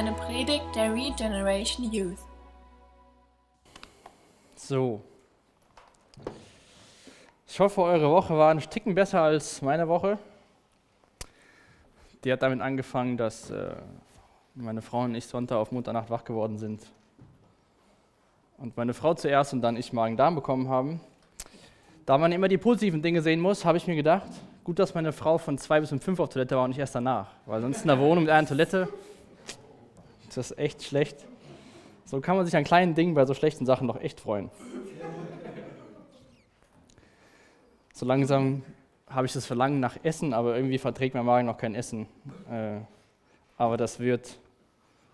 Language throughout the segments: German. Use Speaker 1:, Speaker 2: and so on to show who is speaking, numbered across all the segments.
Speaker 1: eine Predigt der Regeneration Youth.
Speaker 2: So. Ich hoffe, eure Woche war ein Ticken besser als meine Woche. Die hat damit angefangen, dass äh, meine Frau und ich Sonntag auf Mutternacht wach geworden sind. Und meine Frau zuerst und dann ich Magen-Darm bekommen haben. Da man immer die positiven Dinge sehen muss, habe ich mir gedacht, gut, dass meine Frau von zwei bis um fünf auf Toilette war und nicht erst danach. Weil sonst in der Wohnung mit einer Toilette, das ist echt schlecht. So kann man sich an kleinen Dingen bei so schlechten Sachen doch echt freuen. So langsam habe ich das Verlangen nach Essen, aber irgendwie verträgt mein Magen noch kein Essen. Äh, aber das wird.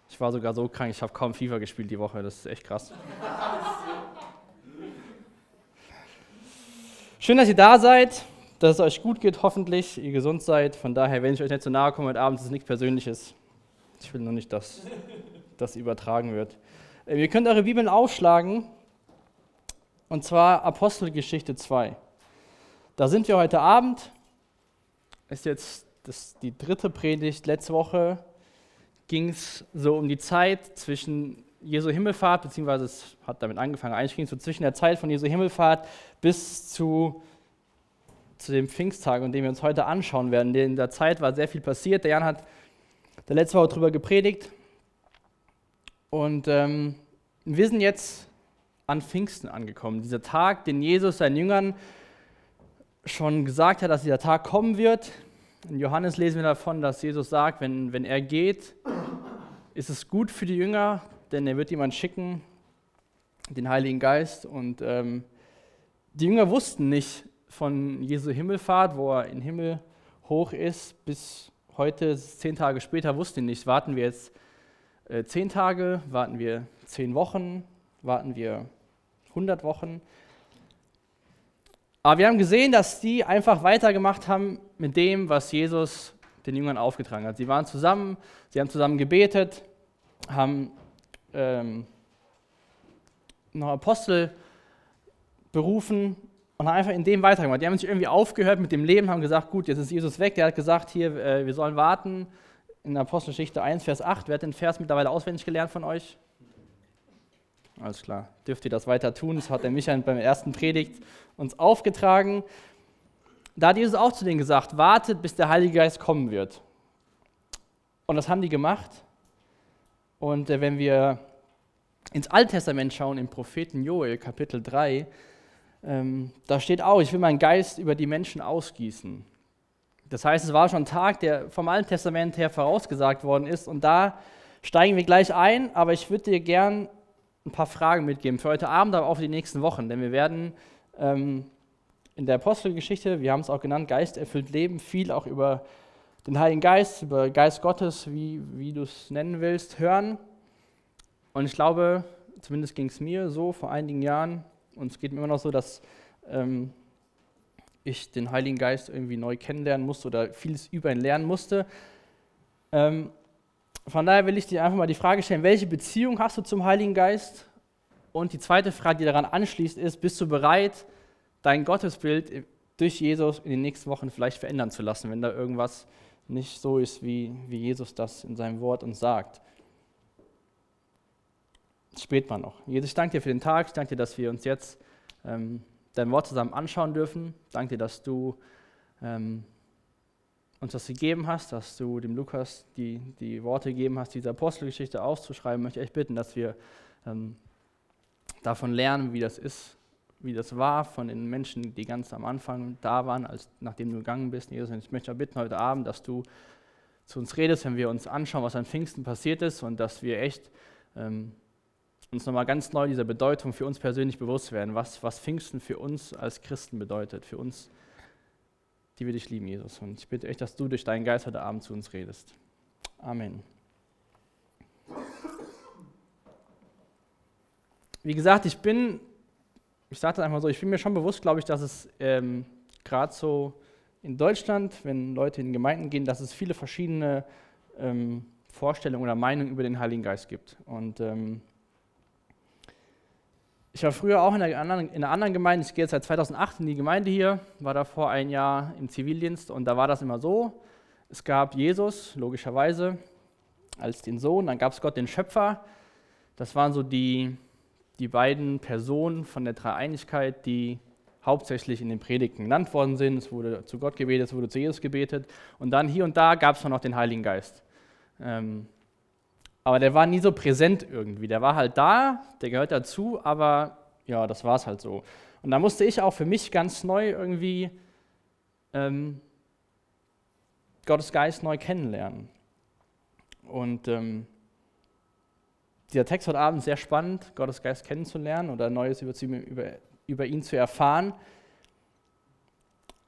Speaker 2: Ich war sogar so krank, ich habe kaum Fieber gespielt die Woche, das ist echt krass. Schön, dass ihr da seid, dass es euch gut geht, hoffentlich, ihr gesund seid. Von daher, wenn ich euch nicht zu nahe komme heute Abend, ist es nichts Persönliches. Ich will nur nicht, dass das übertragen wird. Äh, ihr könnt eure Bibeln aufschlagen, und zwar Apostelgeschichte 2. Da sind wir heute Abend. Ist jetzt das, die dritte Predigt. Letzte Woche ging es so um die Zeit zwischen Jesu Himmelfahrt, beziehungsweise es hat damit angefangen, eigentlich ging es so zwischen der Zeit von Jesu Himmelfahrt bis zu, zu dem Pfingsttag, und den wir uns heute anschauen werden. In der Zeit war sehr viel passiert. Der Jan hat der letzte Woche darüber gepredigt. Und ähm, wir sind jetzt an Pfingsten angekommen. Dieser Tag, den Jesus seinen Jüngern schon gesagt hat, dass dieser Tag kommen wird. In Johannes lesen wir davon, dass Jesus sagt, wenn, wenn er geht, ist es gut für die Jünger, denn er wird jemand schicken, den Heiligen Geist. Und ähm, die Jünger wussten nicht von Jesu Himmelfahrt, wo er in Himmel hoch ist, bis heute, zehn Tage später, wussten sie nicht. Warten wir jetzt äh, zehn Tage, warten wir zehn Wochen, warten wir 100 Wochen. Aber wir haben gesehen, dass die einfach weitergemacht haben mit dem, was Jesus den Jüngern aufgetragen hat. Sie waren zusammen, sie haben zusammen gebetet, haben ähm, noch Apostel berufen und haben einfach in dem weitergemacht. Die haben sich irgendwie aufgehört mit dem Leben, haben gesagt, gut, jetzt ist Jesus weg. Der hat gesagt, hier, äh, wir sollen warten. In Apostelgeschichte 1, Vers 8. Wer hat den Vers mittlerweile auswendig gelernt von euch? Alles klar. Dürft ihr das weiter tun? Das hat der Michael beim ersten Predigt uns aufgetragen. Da hat Jesus auch zu denen gesagt, wartet, bis der Heilige Geist kommen wird. Und das haben die gemacht. Und äh, wenn wir ins Alte Testament schauen, im Propheten Joel, Kapitel 3, ähm, da steht auch, ich will meinen Geist über die Menschen ausgießen. Das heißt, es war schon ein Tag, der vom Alten Testament her vorausgesagt worden ist. Und da steigen wir gleich ein, aber ich würde dir gern ein paar Fragen mitgeben für heute Abend, aber auch für die nächsten Wochen. Denn wir werden ähm, in der Apostelgeschichte, wir haben es auch genannt, Geist erfüllt Leben, viel auch über den Heiligen Geist, über Geist Gottes, wie, wie du es nennen willst, hören. Und ich glaube, zumindest ging es mir so vor einigen Jahren, und es geht mir immer noch so, dass ähm, ich den Heiligen Geist irgendwie neu kennenlernen musste oder vieles über ihn lernen musste. Ähm, von daher will ich dir einfach mal die Frage stellen, welche Beziehung hast du zum Heiligen Geist? Und die zweite Frage, die daran anschließt, ist, bist du bereit, dein Gottesbild durch Jesus in den nächsten Wochen vielleicht verändern zu lassen, wenn da irgendwas nicht so ist, wie, wie Jesus das in seinem Wort uns sagt? Spät mal noch. Jesus, ich danke dir für den Tag. Ich danke dir, dass wir uns jetzt ähm, dein Wort zusammen anschauen dürfen. Ich danke dir, dass du ähm, uns das gegeben hast, dass du dem Lukas die, die Worte gegeben hast, diese Apostelgeschichte auszuschreiben, möchte ich echt bitten, dass wir ähm, davon lernen, wie das ist, wie das war von den Menschen, die ganz am Anfang da waren, als, nachdem du gegangen bist. Jesus, ich möchte auch bitten heute Abend, dass du zu uns redest, wenn wir uns anschauen, was an Pfingsten passiert ist und dass wir echt ähm, uns nochmal ganz neu dieser Bedeutung für uns persönlich bewusst werden, was, was Pfingsten für uns als Christen bedeutet, für uns die wir dich lieben, Jesus. Und ich bitte echt, dass du durch deinen Geist heute Abend zu uns redest. Amen. Wie gesagt, ich bin, ich sage das einfach so, ich bin mir schon bewusst, glaube ich, dass es ähm, gerade so in Deutschland, wenn Leute in Gemeinden gehen, dass es viele verschiedene ähm, Vorstellungen oder Meinungen über den Heiligen Geist gibt. Und ähm, ich war früher auch in einer, anderen, in einer anderen Gemeinde, ich gehe jetzt seit 2008 in die Gemeinde hier, war davor ein Jahr im Zivildienst und da war das immer so, es gab Jesus, logischerweise, als den Sohn, dann gab es Gott den Schöpfer. Das waren so die, die beiden Personen von der Dreieinigkeit, die hauptsächlich in den Predigten genannt worden sind. Es wurde zu Gott gebetet, es wurde zu Jesus gebetet. Und dann hier und da gab es noch den Heiligen Geist. Ähm, aber der war nie so präsent irgendwie. Der war halt da, der gehört dazu, aber ja, das war es halt so. Und da musste ich auch für mich ganz neu irgendwie ähm, Gottes Geist neu kennenlernen. Und ähm, dieser Text heute Abend sehr spannend, Gottes Geist kennenzulernen oder Neues über, über, über ihn zu erfahren.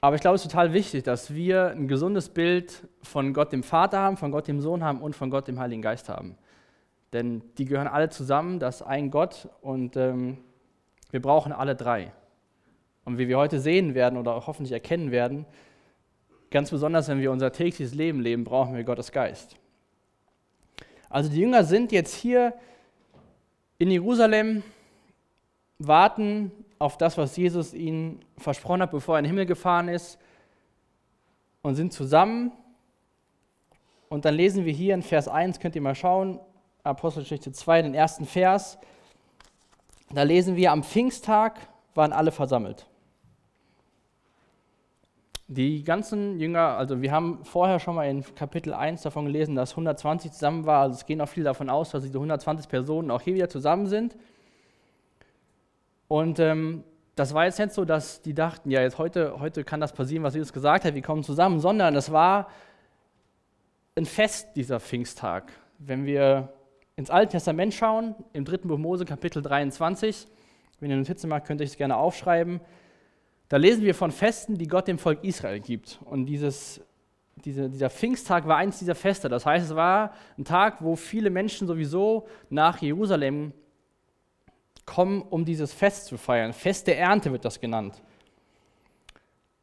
Speaker 2: Aber ich glaube, es ist total wichtig, dass wir ein gesundes Bild von Gott dem Vater haben, von Gott dem Sohn haben und von Gott dem Heiligen Geist haben. Denn die gehören alle zusammen, das ist ein Gott und ähm, wir brauchen alle drei. Und wie wir heute sehen werden oder hoffentlich erkennen werden, ganz besonders wenn wir unser tägliches Leben leben, brauchen wir Gottes Geist. Also die Jünger sind jetzt hier in Jerusalem, warten auf das, was Jesus ihnen versprochen hat, bevor er in den Himmel gefahren ist, und sind zusammen. Und dann lesen wir hier in Vers 1, könnt ihr mal schauen, Apostelgeschichte 2, den ersten Vers. Da lesen wir, am Pfingsttag waren alle versammelt. Die ganzen Jünger, also wir haben vorher schon mal in Kapitel 1 davon gelesen, dass 120 zusammen war. Also es gehen auch viele davon aus, dass diese 120 Personen auch hier wieder zusammen sind. Und ähm, das war jetzt nicht so, dass die dachten, ja, jetzt heute, heute kann das passieren, was Jesus gesagt hat, wir kommen zusammen, sondern es war ein Fest, dieser Pfingsttag. Wenn wir ins Alte Testament schauen, im dritten Buch Mose, Kapitel 23, wenn ihr Notizen macht, könnt ihr es gerne aufschreiben. Da lesen wir von Festen, die Gott dem Volk Israel gibt. Und dieses, diese, dieser Pfingsttag war eins dieser Feste. Das heißt, es war ein Tag, wo viele Menschen sowieso nach Jerusalem kommen, um dieses Fest zu feiern. Fest der Ernte wird das genannt.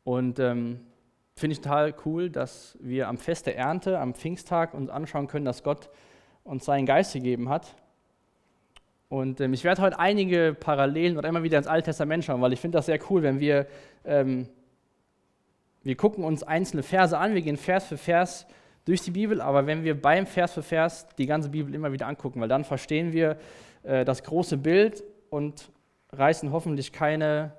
Speaker 2: Und ähm, finde ich total cool, dass wir am Fest der Ernte, am Pfingsttag uns anschauen können, dass Gott uns seinen Geist gegeben hat. Und ähm, ich werde heute einige Parallelen oder immer wieder ins Alte Testament schauen, weil ich finde das sehr cool, wenn wir, ähm, wir gucken uns einzelne Verse an, wir gehen Vers für Vers durch die Bibel, aber wenn wir beim Vers für Vers die ganze Bibel immer wieder angucken, weil dann verstehen wir äh, das große Bild und reißen hoffentlich keine,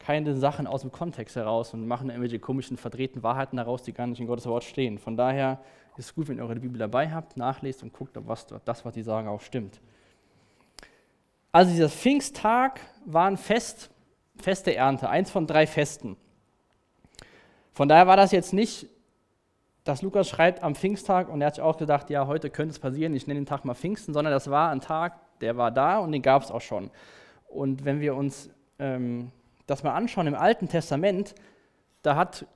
Speaker 2: keine Sachen aus dem Kontext heraus und machen irgendwelche komischen, verdrehten Wahrheiten daraus, die gar nicht in Gottes Wort stehen. Von daher ist es gut, wenn ihr eure Bibel dabei habt, nachlest und guckt, ob was, das, was die sagen, auch stimmt. Also dieser Pfingsttag war ein Fest, Fest der Ernte, eins von drei Festen. Von daher war das jetzt nicht, dass Lukas schreibt am Pfingsttag und er hat sich auch gedacht, ja, heute könnte es passieren, ich nenne den Tag mal Pfingsten, sondern das war ein Tag, der war da und den gab es auch schon. Und wenn wir uns ähm, das mal anschauen im Alten Testament, da hat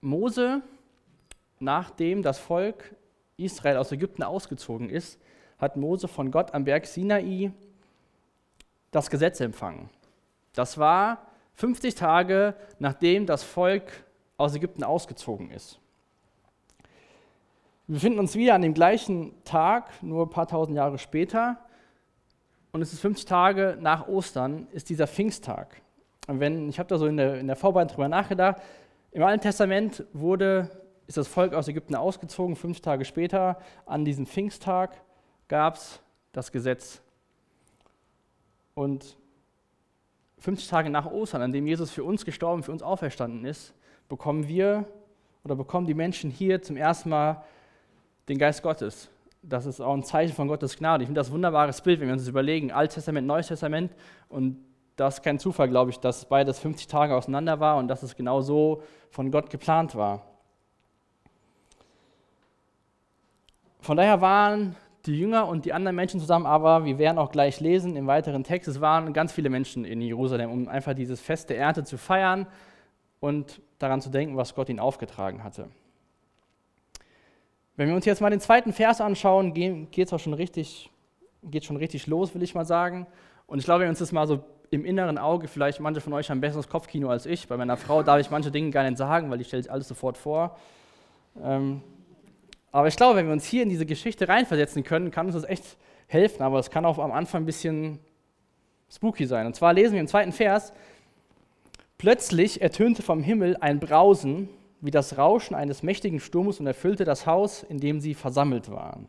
Speaker 2: Mose, nachdem das Volk Israel aus Ägypten ausgezogen ist, hat Mose von Gott am Berg Sinai das Gesetz empfangen. Das war 50 Tage, nachdem das Volk aus Ägypten ausgezogen ist. Wir befinden uns wieder an dem gleichen Tag, nur ein paar tausend Jahre später. Und es ist 50 Tage nach Ostern, ist dieser Pfingsttag. Wenn, ich habe da so in der, in der Vorbereitung drüber nachgedacht, im Alten Testament wurde, ist das Volk aus Ägypten ausgezogen, fünf Tage später, an diesem Pfingsttag gab es das Gesetz und 50 Tage nach Ostern, an dem Jesus für uns gestorben, für uns auferstanden ist, bekommen wir oder bekommen die Menschen hier zum ersten Mal den Geist Gottes. Das ist auch ein Zeichen von Gottes Gnade. Ich finde das ein wunderbares Bild, wenn wir uns das überlegen. Altes Testament, Neues Testament. Und das ist kein Zufall, glaube ich, dass beides 50 Tage auseinander war und dass es genau so von Gott geplant war. Von daher waren die Jünger und die anderen Menschen zusammen, aber wir werden auch gleich lesen im weiteren Text, es waren ganz viele Menschen in Jerusalem, um einfach dieses Fest der Ernte zu feiern und daran zu denken, was Gott ihnen aufgetragen hatte. Wenn wir uns jetzt mal den zweiten Vers anschauen, geht es auch schon richtig, geht schon richtig los, will ich mal sagen. Und ich glaube, wenn wir uns das mal so im inneren Auge, vielleicht manche von euch haben besseres Kopfkino als ich. Bei meiner Frau darf ich manche Dinge gar nicht sagen, weil ich stelle alles sofort vor. Ähm, aber ich glaube, wenn wir uns hier in diese Geschichte reinversetzen können, kann uns das echt helfen. Aber es kann auch am Anfang ein bisschen spooky sein. Und zwar lesen wir im zweiten Vers: Plötzlich ertönte vom Himmel ein Brausen wie das Rauschen eines mächtigen Sturmes und erfüllte das Haus, in dem sie versammelt waren.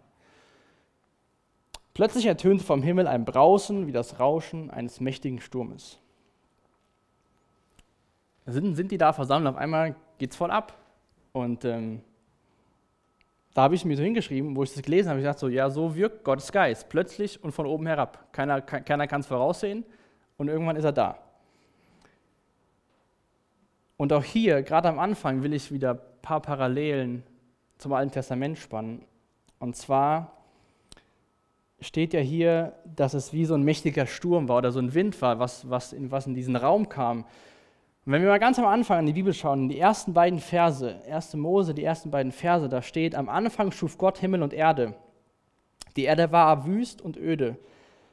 Speaker 2: Plötzlich ertönte vom Himmel ein Brausen wie das Rauschen eines mächtigen Sturmes. Sind, sind die da versammelt, auf einmal geht es voll ab. Und ähm, da habe ich mir so hingeschrieben, wo ich das gelesen habe, ich dachte so, ja, so wirkt Gottes Geist, plötzlich und von oben herab. Keiner, keiner kann es voraussehen und irgendwann ist er da. Und auch hier, gerade am Anfang, will ich wieder ein paar Parallelen zum Alten Testament spannen. Und zwar steht ja hier, dass es wie so ein mächtiger Sturm war oder so ein Wind war, was, was, in, was in diesen Raum kam. Und wenn wir mal ganz am Anfang an die Bibel schauen, in die ersten beiden Verse, 1. Mose, die ersten beiden Verse, da steht, am Anfang schuf Gott Himmel und Erde. Die Erde war wüst und öde.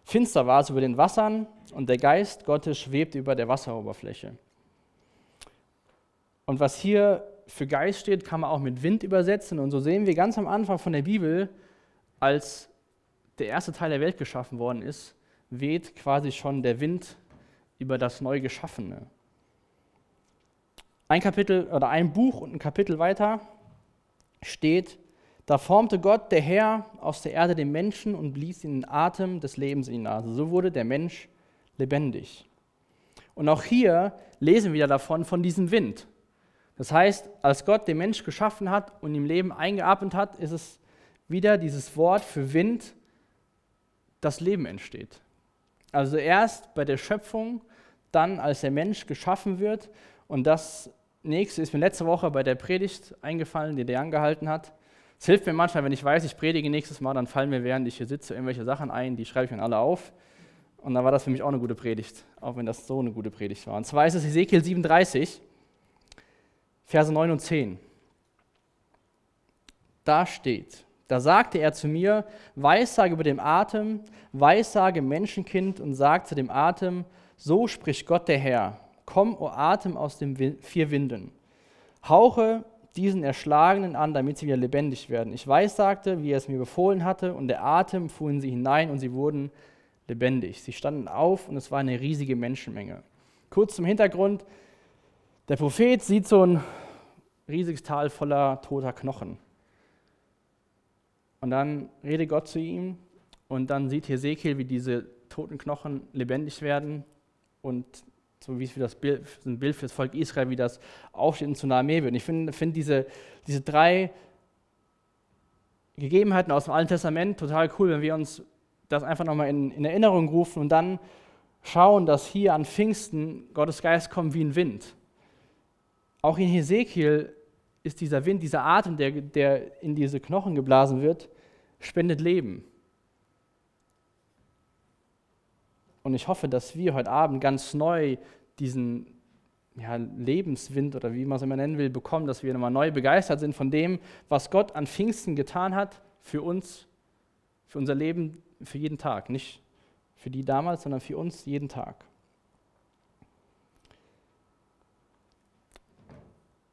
Speaker 2: Finster war es über den Wassern und der Geist Gottes schwebte über der Wasseroberfläche. Und was hier für Geist steht, kann man auch mit Wind übersetzen. Und so sehen wir ganz am Anfang von der Bibel, als der erste Teil der Welt geschaffen worden ist, weht quasi schon der Wind über das neu Geschaffene. Ein Kapitel oder ein Buch und ein Kapitel weiter steht, da formte Gott, der Herr, aus der Erde den Menschen und blies ihn den Atem des Lebens in die Nase. So wurde der Mensch lebendig. Und auch hier lesen wir davon, von diesem Wind. Das heißt, als Gott den Mensch geschaffen hat und ihm Leben eingeatmet hat, ist es wieder dieses Wort für Wind, das Leben entsteht. Also erst bei der Schöpfung, dann als der Mensch geschaffen wird. Und das nächste ist mir letzte Woche bei der Predigt eingefallen, die der angehalten hat. Es hilft mir manchmal, wenn ich weiß, ich predige nächstes Mal, dann fallen mir, während ich hier sitze, irgendwelche Sachen ein, die schreibe ich mir alle auf. Und dann war das für mich auch eine gute Predigt, auch wenn das so eine gute Predigt war. Und zwar ist es Ezekiel 37. Verse 9 und 10. Da steht, da sagte er zu mir, Weissage über dem Atem, Weissage Menschenkind und sagt zu dem Atem, so spricht Gott der Herr, komm, o Atem aus den vier Winden, hauche diesen Erschlagenen an, damit sie wieder lebendig werden. Ich weissagte, wie er es mir befohlen hatte, und der Atem fuhr in sie hinein und sie wurden lebendig. Sie standen auf und es war eine riesige Menschenmenge. Kurz zum Hintergrund, der Prophet sieht so ein riesiges Tal voller toter Knochen. Und dann redet Gott zu ihm und dann sieht Hesekiel, wie diese toten Knochen lebendig werden und so wie es für das Bild, ein Bild für das Volk Israel, wie das aufsteht und zu einer Armee wird. Und ich finde find diese, diese drei Gegebenheiten aus dem Alten Testament total cool, wenn wir uns das einfach nochmal in, in Erinnerung rufen und dann schauen, dass hier an Pfingsten Gottes Geist kommt wie ein Wind. Auch in Hesekiel ist dieser Wind, dieser Atem, der, der in diese Knochen geblasen wird, spendet Leben. Und ich hoffe, dass wir heute Abend ganz neu diesen ja, Lebenswind oder wie man es immer nennen will, bekommen, dass wir nochmal neu begeistert sind von dem, was Gott an Pfingsten getan hat für uns, für unser Leben, für jeden Tag. Nicht für die damals, sondern für uns jeden Tag.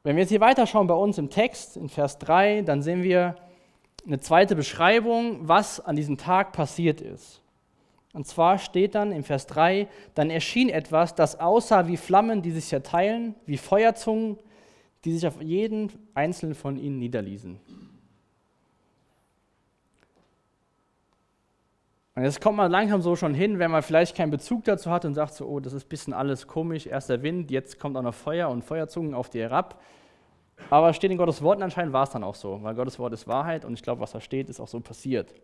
Speaker 2: Wenn wir jetzt hier weiterschauen bei uns im Text, in Vers 3, dann sehen wir eine zweite Beschreibung, was an diesem Tag passiert ist. Und zwar steht dann im Vers 3, dann erschien etwas, das aussah wie Flammen, die sich zerteilen, wie Feuerzungen, die sich auf jeden einzelnen von ihnen niederließen. Und jetzt kommt man langsam so schon hin, wenn man vielleicht keinen Bezug dazu hat und sagt so, oh, das ist ein bisschen alles komisch, erst der Wind, jetzt kommt auch noch Feuer und Feuerzungen auf dir herab. Aber steht in Gottes Worten anscheinend, war es dann auch so, weil Gottes Wort ist Wahrheit und ich glaube, was da steht, ist auch so passiert.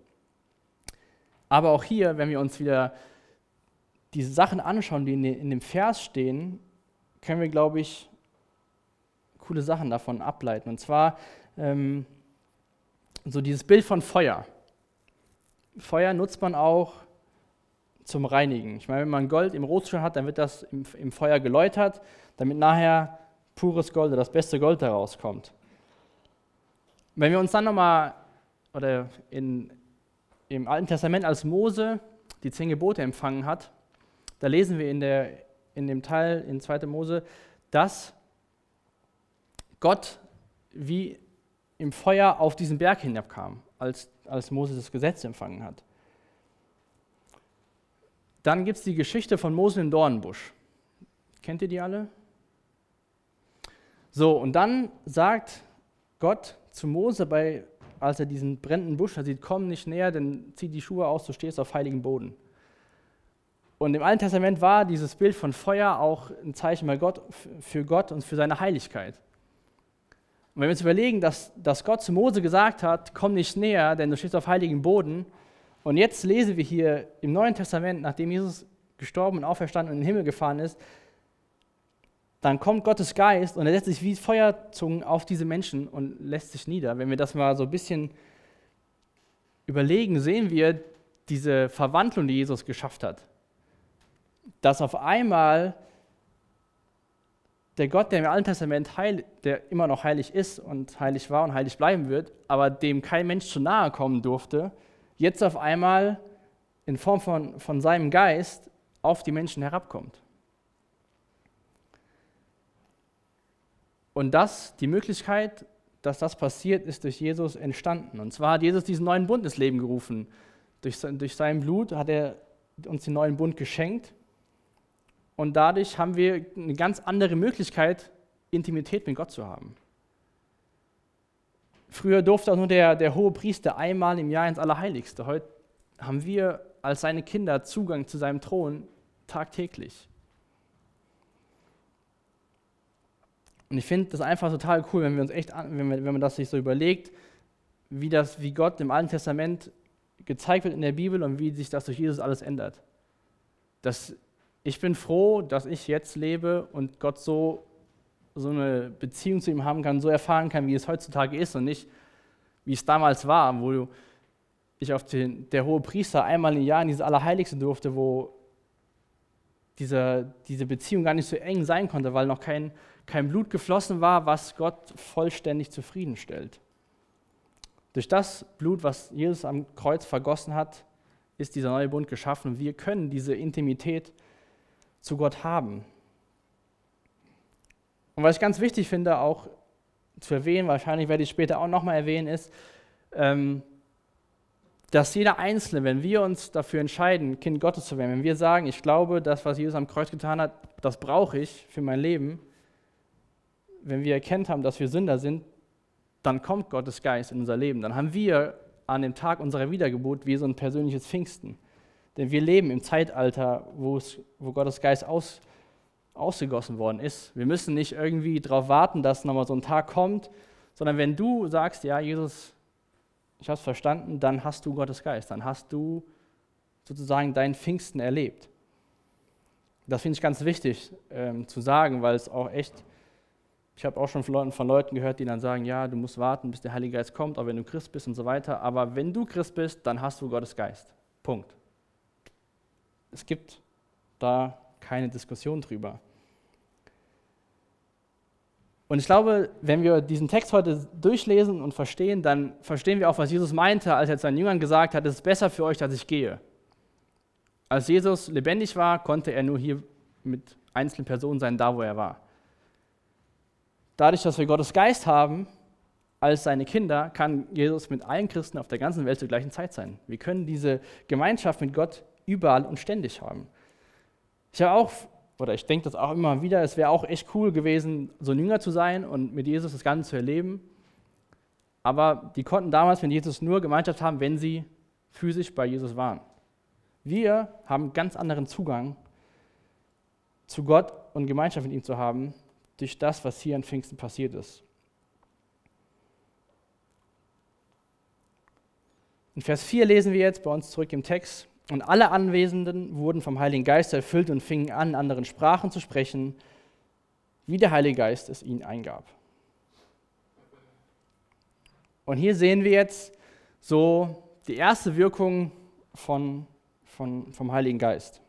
Speaker 2: Aber auch hier, wenn wir uns wieder diese Sachen anschauen, die in dem Vers stehen, können wir, glaube ich, coole Sachen davon ableiten. Und zwar ähm, so dieses Bild von Feuer. Feuer nutzt man auch zum Reinigen. Ich meine, wenn man Gold im Rotstein hat, dann wird das im, im, Feuer geläutert, damit nachher pures Gold oder das beste Gold daraus kommt. Wenn wir uns dann nochmal, oder in, im Alten Testament, als Mose die zehn Gebote empfangen hat, da lesen wir in, der, in dem Teil in 2. Mose, dass Gott wie im Feuer auf diesen Berg hinabkam, als als Mose das Gesetz empfangen hat. Dann gibt es die Geschichte von Mose im Dornbusch. Kennt ihr die alle? So, und dann sagt Gott zu Mose bei als er diesen brennenden Busch sieht, komm nicht näher, denn zieh die Schuhe aus, du stehst auf heiligem Boden. Und im Alten Testament war dieses Bild von Feuer auch ein Zeichen bei Gott, für Gott und für seine Heiligkeit. Und wenn wir uns überlegen, dass, dass Gott zu Mose gesagt hat, komm nicht näher, denn du stehst auf heiligem Boden. Und jetzt lesen wir hier im Neuen Testament, nachdem Jesus gestorben und auferstanden und in den Himmel gefahren ist, dann kommt Gottes Geist und er setzt sich wie Feuerzungen auf diese Menschen und lässt sich nieder. Wenn wir das mal so ein bisschen überlegen, sehen wir diese Verwandlung, die Jesus geschafft hat dass auf einmal der Gott, der im Alten Testament heil, der immer noch heilig ist und heilig war und heilig bleiben wird, aber dem kein Mensch zu nahe kommen durfte, jetzt auf einmal in Form von, von seinem Geist auf die Menschen herabkommt. Und das, die Möglichkeit, dass das passiert, ist durch Jesus entstanden. Und zwar hat Jesus diesen neuen Bund ins Leben gerufen. Durch, durch sein Blut hat er uns den neuen Bund geschenkt und dadurch haben wir eine ganz andere Möglichkeit, Intimität mit Gott zu haben. Früher durfte auch nur der, der hohe Priester einmal im Jahr ins Allerheiligste. Heute haben wir als seine Kinder Zugang zu seinem Thron tagtäglich. Und ich finde das einfach total cool, wenn wir uns echt, wenn, wenn man das sich so überlegt, wie das, wie Gott im Alten Testament gezeigt wird in der Bibel und wie sich das durch Jesus alles ändert. Dass ich bin froh, dass ich jetzt lebe und Gott so, so eine Beziehung zu ihm haben kann, so erfahren kann, wie es heutzutage ist und nicht, wie es damals war, wo ich auf den, der hohe Priester einmal im Jahr in dieses Allerheiligste durfte, wo diese, diese Beziehung gar nicht so eng sein konnte, weil noch kein, kein Blut geflossen war, was Gott vollständig zufriedenstellt. Durch das Blut, was Jesus am Kreuz vergossen hat, ist dieser neue Bund geschaffen wir können diese Intimität zu Gott haben. Und was ich ganz wichtig finde, auch zu erwähnen, wahrscheinlich werde ich später auch nochmal erwähnen, ist, ähm, dass jeder Einzelne, wenn wir uns dafür entscheiden, Kind Gottes zu werden, wenn wir sagen, ich glaube, das, was Jesus am Kreuz getan hat, das brauche ich für mein Leben, wenn wir erkennt haben, dass wir Sünder sind, dann kommt Gottes Geist in unser Leben. Dann haben wir an dem Tag unserer Wiedergeburt wie so ein persönliches Pfingsten. Denn wir leben im Zeitalter, wo, Gottes Geist aus, ausgegossen worden ist. Wir müssen nicht irgendwie darauf warten, dass nochmal so ein Tag kommt, sondern wenn du sagst, ja, Jesus, ich habe es verstanden, dann hast du Gottes Geist, dann hast du sozusagen deinen Pfingsten erlebt. Das finde ich ganz wichtig ähm, zu sagen, weil es auch echt, ich habe auch schon von Leuten, von Leuten gehört, die dann sagen, ja, du musst warten, bis der Heilige Geist kommt, auch wenn du Christ bist und so weiter. Aber wenn du Christ bist, dann hast du Gottes Geist. Punkt. Es gibt da keine Diskussion drüber. Und ich glaube, wenn wir diesen Text heute durchlesen und verstehen, dann verstehen wir auch, was Jesus meinte, als er seinen Jüngern gesagt hat, es ist besser für euch, dass ich gehe. Als Jesus lebendig war, konnte er nur hier mit einzelnen Personen sein, da wo er war. Dadurch, dass wir Gottes Geist haben, als seine Kinder, kann Jesus mit allen Christen auf der ganzen Welt zur gleichen Zeit sein. Wir können diese Gemeinschaft mit Gott überall und ständig haben. Ich habe auch, oder ich denke das auch immer wieder, es wäre auch echt cool gewesen, so ein Jünger zu sein und mit Jesus das Ganze zu erleben. Aber die konnten damals mit Jesus nur Gemeinschaft haben, wenn sie physisch bei Jesus waren. Wir haben ganz anderen Zugang zu Gott und Gemeinschaft mit ihm zu haben, durch das, was hier in Pfingsten passiert ist. In Vers 4 lesen wir jetzt bei uns zurück im Text, und alle Anwesenden wurden vom Heiligen Geist erfüllt und fingen an, anderen Sprachen zu sprechen, wie der Heilige Geist es ihnen eingab. Und hier sehen wir jetzt so die erste Wirkung von, von, vom Heiligen Geist.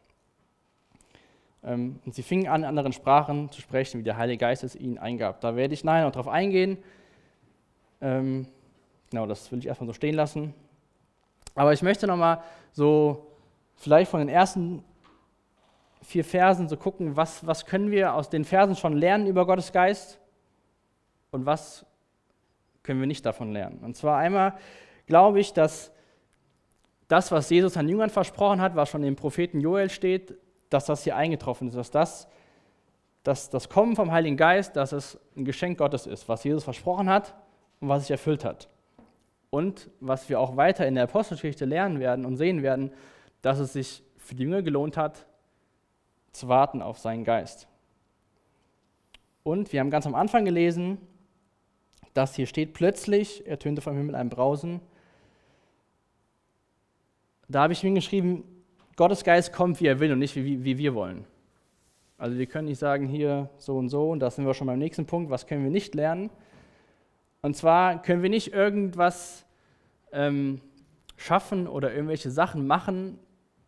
Speaker 2: Ähm, und sie fingen an, anderen Sprachen zu sprechen, wie der Heilige Geist es ihnen eingab. Da werde ich nachher noch drauf eingehen. Ähm, genau, das will ich erstmal so stehen lassen. Aber ich möchte nochmal so vielleicht von den ersten vier Versen so gucken, was, was können wir aus den Versen schon lernen über Gottes Geist und was können wir nicht davon lernen. Und zwar einmal glaube ich, dass das, was Jesus an Jüngern versprochen hat, was schon im Propheten Joel steht, dass das hier eingetroffen ist, dass das, dass das Kommen vom Heiligen Geist, dass es ein Geschenk Gottes ist, was Jesus versprochen hat und was sich erfüllt hat. Und was wir auch weiter in der Apostelgeschichte lernen werden und sehen werden, dass es sich für die Jünger gelohnt hat, zu warten auf seinen Geist. Und wir haben ganz am Anfang gelesen, dass hier steht, plötzlich ertönte vom Himmel ein Brausen. Da habe ich mir geschrieben, Gottes Geist kommt, wie er will und nicht, wie, wie wir wollen. Also wir können nicht sagen, hier so und so, und da sind wir schon beim nächsten Punkt, was können wir nicht lernen. Und zwar können wir nicht irgendwas ähm, schaffen oder irgendwelche Sachen machen,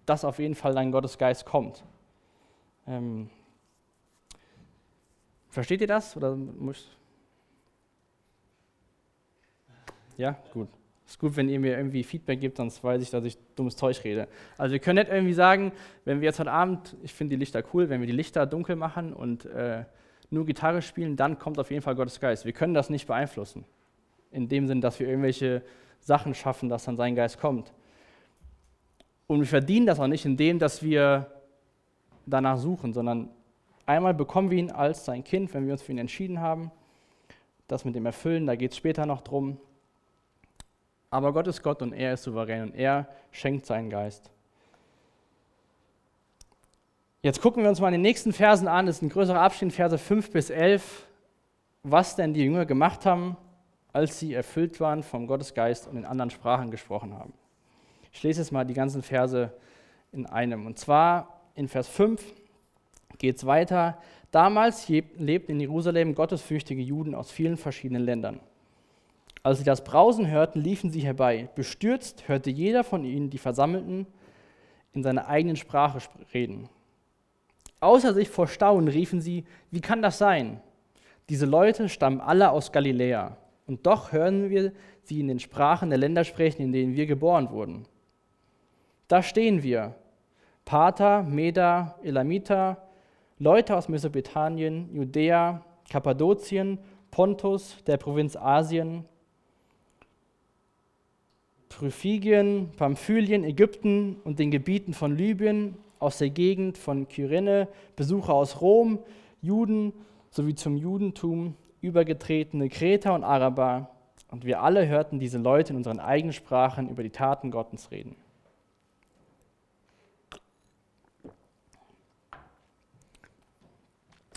Speaker 2: dass auf jeden Fall dann Gottes Geist kommt. Ähm, versteht ihr das? Oder muss ja, gut. Ist gut, wenn ihr mir irgendwie Feedback gibt, sonst weiß ich, dass ich dummes Zeug rede. Also wir können nicht irgendwie sagen, wenn wir jetzt heute Abend, ich finde die Lichter cool, wenn wir die Lichter dunkel machen und äh, nur Gitarre spielen, dann kommt auf jeden Fall Gottes Geist. Wir können das nicht beeinflussen. In dem Sinn, dass wir irgendwelche Sachen schaffen, dass dann sein Geist kommt. Und wir verdienen das auch nicht, indem dass wir danach suchen, sondern einmal bekommen wir ihn als sein Kind, wenn wir uns für ihn entschieden haben. Das mit dem Erfüllen, da geht es später noch drum. Aber Gott ist Gott und er ist souverän und er schenkt seinen Geist. Jetzt gucken wir uns mal in den nächsten Versen an, das ist ein größerer Abschnitt, Verse 5 bis 11, was denn die Jünger gemacht haben, als sie erfüllt waren vom Gottesgeist und in anderen Sprachen gesprochen haben. Ich lese jetzt mal die ganzen Verse in einem. Und zwar in Vers 5 geht es weiter. Damals lebten in Jerusalem gottesfürchtige Juden aus vielen verschiedenen Ländern. Als sie das Brausen hörten, liefen sie herbei. Bestürzt hörte jeder von ihnen die Versammelten in seiner eigenen Sprache reden. Außer sich vor Staunen riefen sie, wie kann das sein? Diese Leute stammen alle aus Galiläa, und doch hören wir sie in den Sprachen der Länder sprechen, in denen wir geboren wurden. Da stehen wir, Pater, Meda, Elamita, Leute aus Mesopotamien, Judäa, Kappadokien, Pontus, der Provinz Asien, Phrygien, Pamphylien, Ägypten und den Gebieten von Libyen, aus der Gegend von Kyrene, Besucher aus Rom, Juden sowie zum Judentum übergetretene Kreter und Araber. Und wir alle hörten diese Leute in unseren eigenen Sprachen über die Taten Gottes reden.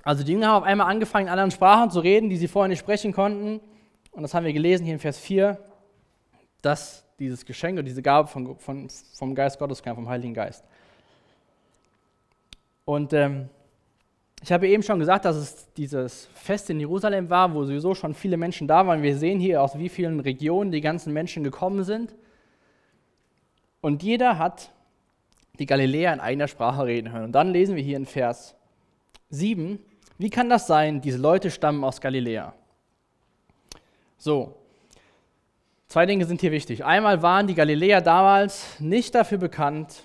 Speaker 2: Also die Jünger haben auf einmal angefangen, in anderen Sprachen zu reden, die sie vorher nicht sprechen konnten. Und das haben wir gelesen hier in Vers 4, dass dieses Geschenk und diese Gabe von, von, vom Geist Gottes kam, vom Heiligen Geist. Und ähm, ich habe eben schon gesagt, dass es dieses Fest in Jerusalem war, wo sowieso schon viele Menschen da waren. Wir sehen hier, aus wie vielen Regionen die ganzen Menschen gekommen sind. Und jeder hat die Galiläer in eigener Sprache reden hören. Und dann lesen wir hier in Vers 7, wie kann das sein, diese Leute stammen aus Galiläa? So, Zwei Dinge sind hier wichtig. Einmal waren die Galiläer damals nicht dafür bekannt,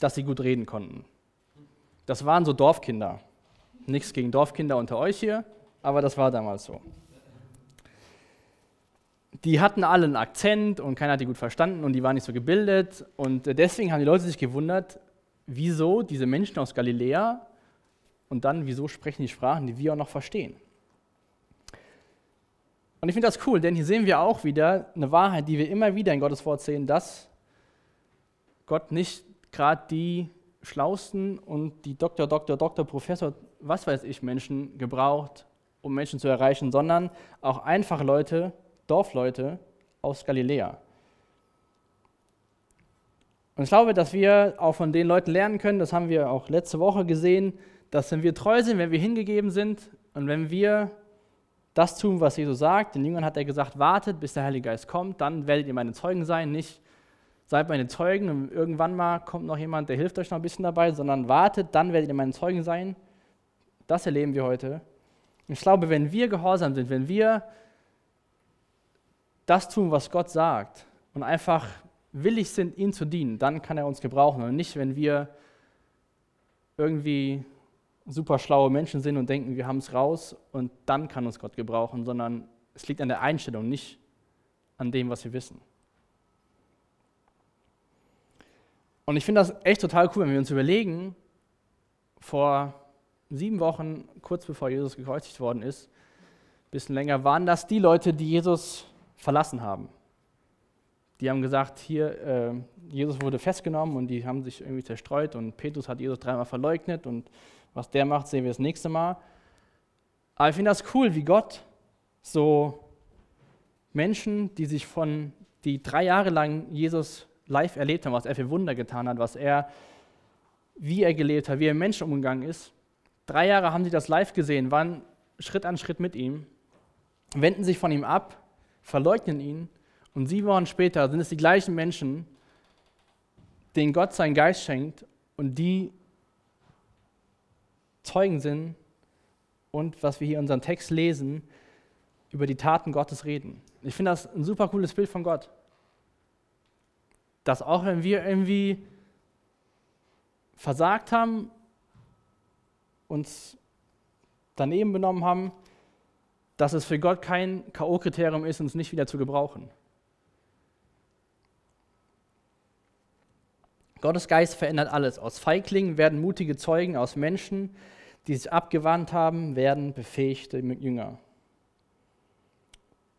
Speaker 2: dass sie gut reden konnten. Das waren so Dorfkinder. Nichts gegen Dorfkinder unter euch hier, aber das war damals so. Die hatten alle einen Akzent und keiner hat die gut verstanden und die waren nicht so gebildet. Und deswegen haben die Leute sich gewundert, wieso diese Menschen aus Galiläa und dann wieso sprechen die Sprachen, die wir auch noch verstehen. Und ich finde das cool, denn hier sehen wir auch wieder eine Wahrheit, die wir immer wieder in Gottes Wort sehen, dass Gott nicht gerade die schlausten und die Doktor, Doktor, Doktor, Professor, was weiß ich, Menschen gebraucht, um Menschen zu erreichen, sondern auch einfache Leute, Dorfleute aus Galiläa. Und ich glaube, dass wir auch von den Leuten lernen können, das haben wir auch letzte Woche gesehen, dass wenn wir treu sind, wenn wir hingegeben sind und wenn wir das tun, was Jesus sagt. Den Jüngern hat er gesagt, wartet, bis der Heilige Geist kommt, dann werdet ihr meine Zeugen sein. Nicht, seid meine Zeugen und irgendwann mal kommt noch jemand, der hilft euch noch ein bisschen dabei, sondern wartet, dann werdet ihr meine Zeugen sein. Das erleben wir heute. Ich glaube, wenn wir gehorsam sind, wenn wir das tun, was Gott sagt und einfach willig sind, ihm zu dienen, dann kann er uns gebrauchen und nicht, wenn wir irgendwie super schlaue Menschen sind und denken, wir haben es raus und dann kann uns Gott gebrauchen, sondern es liegt an der Einstellung, nicht an dem, was wir wissen. Und ich finde das echt total cool, wenn wir uns überlegen, vor sieben Wochen, kurz bevor Jesus gekreuzigt worden ist, ein bisschen länger, waren das die Leute, die Jesus verlassen haben. Die haben gesagt, hier, äh, Jesus wurde festgenommen und die haben sich irgendwie zerstreut und Petrus hat Jesus dreimal verleugnet und was der macht, sehen wir das nächste Mal. Aber ich finde das cool, wie Gott so Menschen, die sich von, die drei Jahre lang Jesus live erlebt haben, was er für Wunder getan hat, was er, wie er gelebt hat, wie er mit Menschen umgegangen ist. Drei Jahre haben sie das live gesehen, waren Schritt an Schritt mit ihm, wenden sich von ihm ab, verleugnen ihn und sieben Wochen später sind es die gleichen Menschen, denen Gott seinen Geist schenkt und die Zeugen sind und, was wir hier in unserem Text lesen, über die Taten Gottes reden. Ich finde das ein super cooles Bild von Gott. Dass auch wenn wir irgendwie versagt haben, uns daneben benommen haben, dass es für Gott kein K.O.-Kriterium ist, uns nicht wieder zu gebrauchen. Gottes Geist verändert alles. Aus Feiglingen werden mutige Zeugen, aus Menschen, die sich abgewandt haben, werden befähigte Jünger.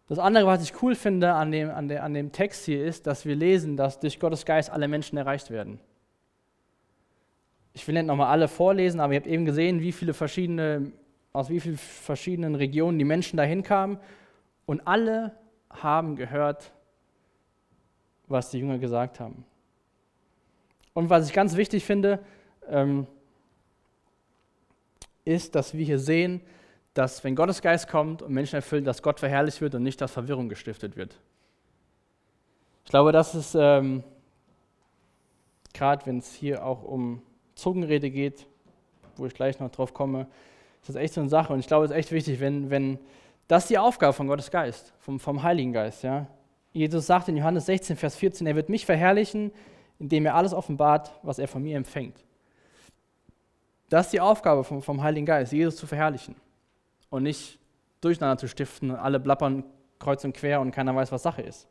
Speaker 2: Das andere, was ich cool finde an dem, an, der, an dem Text hier, ist, dass wir lesen, dass durch Gottes Geist alle Menschen erreicht werden. Ich will nicht nochmal alle vorlesen, aber ihr habt eben gesehen, wie viele verschiedene, aus wie vielen verschiedenen Regionen die Menschen dahin kamen. Und alle haben gehört, was die Jünger gesagt haben. Und was ich ganz wichtig finde, ähm, ist, dass wir hier sehen, dass wenn Gottes Geist kommt und Menschen erfüllt, dass Gott verherrlicht wird und nicht, dass Verwirrung gestiftet wird. Ich glaube, das ist, ähm, gerade wenn es hier auch um Zungenrede geht, wo ich gleich noch drauf komme, ist das echt so eine Sache. Und ich glaube, es ist echt wichtig, wenn, wenn das ist die Aufgabe von Gottes Geist, vom, vom Heiligen Geist. Ja? Jesus sagt in Johannes 16, Vers 14, er wird mich verherrlichen, indem er alles offenbart, was er von mir empfängt. Das ist die Aufgabe vom, vom Heiligen Geist, Jesus zu verherrlichen und nicht durcheinander zu stiften, alle blappern kreuz und quer und keiner weiß, was Sache ist.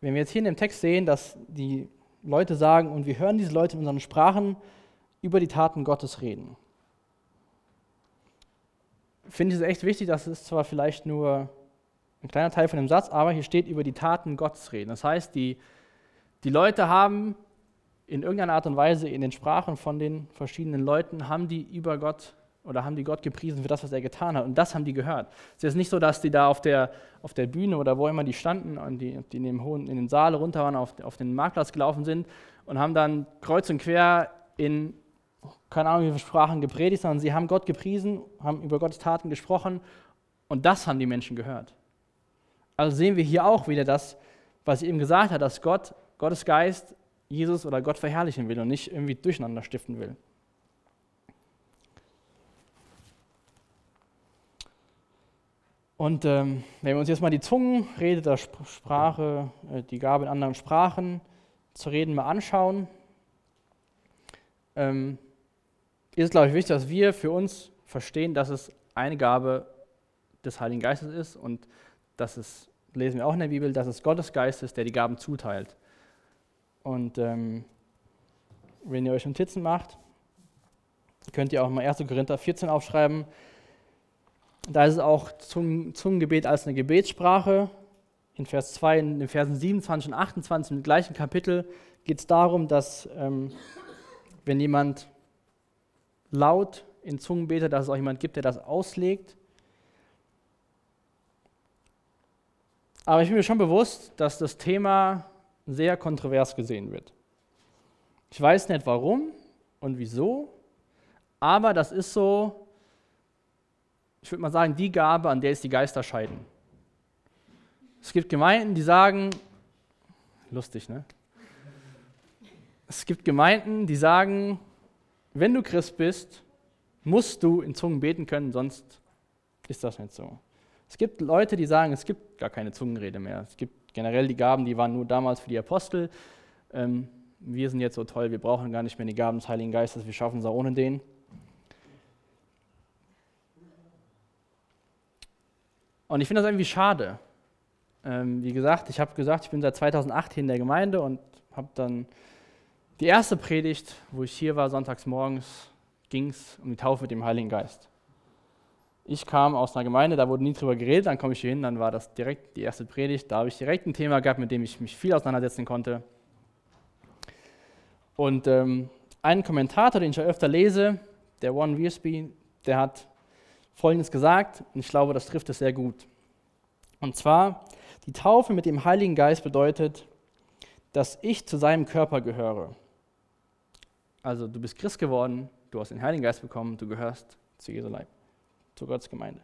Speaker 2: Wenn wir jetzt hier in dem Text sehen, dass die Leute sagen, und wir hören diese Leute in unseren Sprachen über die Taten Gottes reden, finde ich es echt wichtig, das ist zwar vielleicht nur ein kleiner Teil von dem Satz, aber hier steht über die Taten Gottes reden. Das heißt, die, die Leute haben in irgendeiner Art und Weise in den Sprachen von den verschiedenen Leuten, haben die über Gott oder haben die Gott gepriesen für das, was er getan hat. Und das haben die gehört. Es ist nicht so, dass die da auf der, auf der Bühne oder wo immer die standen und die, die in, dem hohen, in den Saal runter waren, auf, auf den Marktplatz gelaufen sind und haben dann kreuz und quer in keine Ahnung, wie viele Sprachen gepredigt, sondern sie haben Gott gepriesen, haben über Gottes Taten gesprochen und das haben die Menschen gehört. Also sehen wir hier auch wieder das, was ich eben gesagt habe, dass Gott, Gottes Geist, Jesus oder Gott verherrlichen will und nicht irgendwie durcheinander stiften will. Und ähm, wenn wir uns jetzt mal die Zungenrede der Sprache, äh, die Gabe in anderen Sprachen zu reden, mal anschauen, ähm, ist es, glaube ich, wichtig, dass wir für uns verstehen, dass es eine Gabe des Heiligen Geistes ist und dass es, lesen wir auch in der Bibel, dass es Gottes Geist ist, der die Gaben zuteilt. Und ähm, wenn ihr euch Notizen macht, könnt ihr auch mal 1. Korinther 14 aufschreiben. Da ist es auch Zungengebet als eine Gebetssprache. In Vers 2, in den Versen 27 und 28 im gleichen Kapitel geht es darum, dass ähm, wenn jemand laut in Zungen betet, dass es auch jemand gibt, der das auslegt. Aber ich bin mir schon bewusst, dass das Thema sehr kontrovers gesehen wird. Ich weiß nicht warum und wieso, aber das ist so, ich würde mal sagen, die Gabe, an der es die Geister scheiden. Es gibt Gemeinden, die sagen, lustig, ne? Es gibt Gemeinden, die sagen, wenn du Christ bist, musst du in Zungen beten können, sonst ist das nicht so. Es gibt Leute, die sagen, es gibt gar keine Zungenrede mehr. Es gibt generell die Gaben, die waren nur damals für die Apostel. Ähm, wir sind jetzt so toll, wir brauchen gar nicht mehr die Gaben des Heiligen Geistes, wir schaffen es auch ohne den. Und ich finde das irgendwie schade. Ähm, wie gesagt, ich habe gesagt, ich bin seit 2008 hier in der Gemeinde und habe dann die erste Predigt, wo ich hier war, sonntags morgens, ging es um die Taufe mit dem Heiligen Geist. Ich kam aus einer Gemeinde, da wurde nie drüber geredet, dann komme ich hier hin, dann war das direkt die erste Predigt. Da habe ich direkt ein Thema gehabt, mit dem ich mich viel auseinandersetzen konnte. Und ähm, ein Kommentator, den ich ja öfter lese, der One Wiersbe, der hat Folgendes gesagt, und ich glaube, das trifft es sehr gut. Und zwar, die Taufe mit dem Heiligen Geist bedeutet, dass ich zu seinem Körper gehöre. Also du bist Christ geworden, du hast den Heiligen Geist bekommen, du gehörst zu Jesu Leib, zu Gottes Gemeinde.